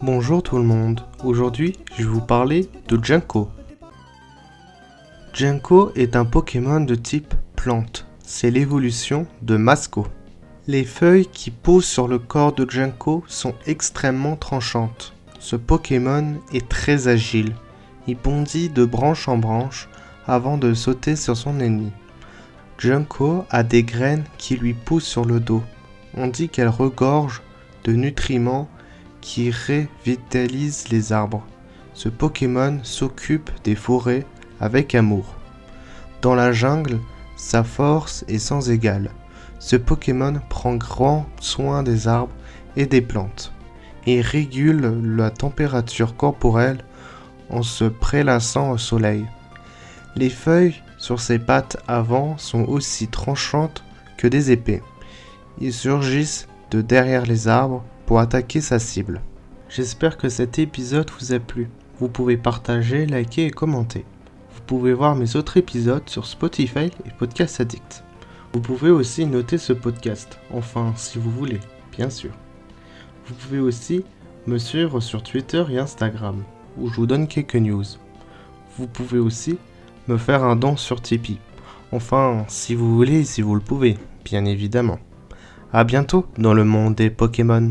Bonjour tout le monde, aujourd'hui je vais vous parler de Junko. Junko est un Pokémon de type plante, c'est l'évolution de Masco. Les feuilles qui poussent sur le corps de Junko sont extrêmement tranchantes. Ce Pokémon est très agile, il bondit de branche en branche avant de sauter sur son ennemi. Junko a des graines qui lui poussent sur le dos. On dit qu'elle regorge de nutriments qui révitalise les arbres. Ce Pokémon s'occupe des forêts avec amour. Dans la jungle, sa force est sans égale. Ce Pokémon prend grand soin des arbres et des plantes et régule la température corporelle en se prélassant au soleil. Les feuilles sur ses pattes avant sont aussi tranchantes que des épées. Ils surgissent de derrière les arbres pour attaquer sa cible. J'espère que cet épisode vous a plu. Vous pouvez partager, liker et commenter. Vous pouvez voir mes autres épisodes sur Spotify et Podcast Addict. Vous pouvez aussi noter ce podcast, enfin si vous voulez, bien sûr. Vous pouvez aussi me suivre sur Twitter et Instagram, où je vous donne quelques news. Vous pouvez aussi me faire un don sur Tipeee. Enfin, si vous voulez, si vous le pouvez, bien évidemment. A bientôt dans le monde des Pokémon.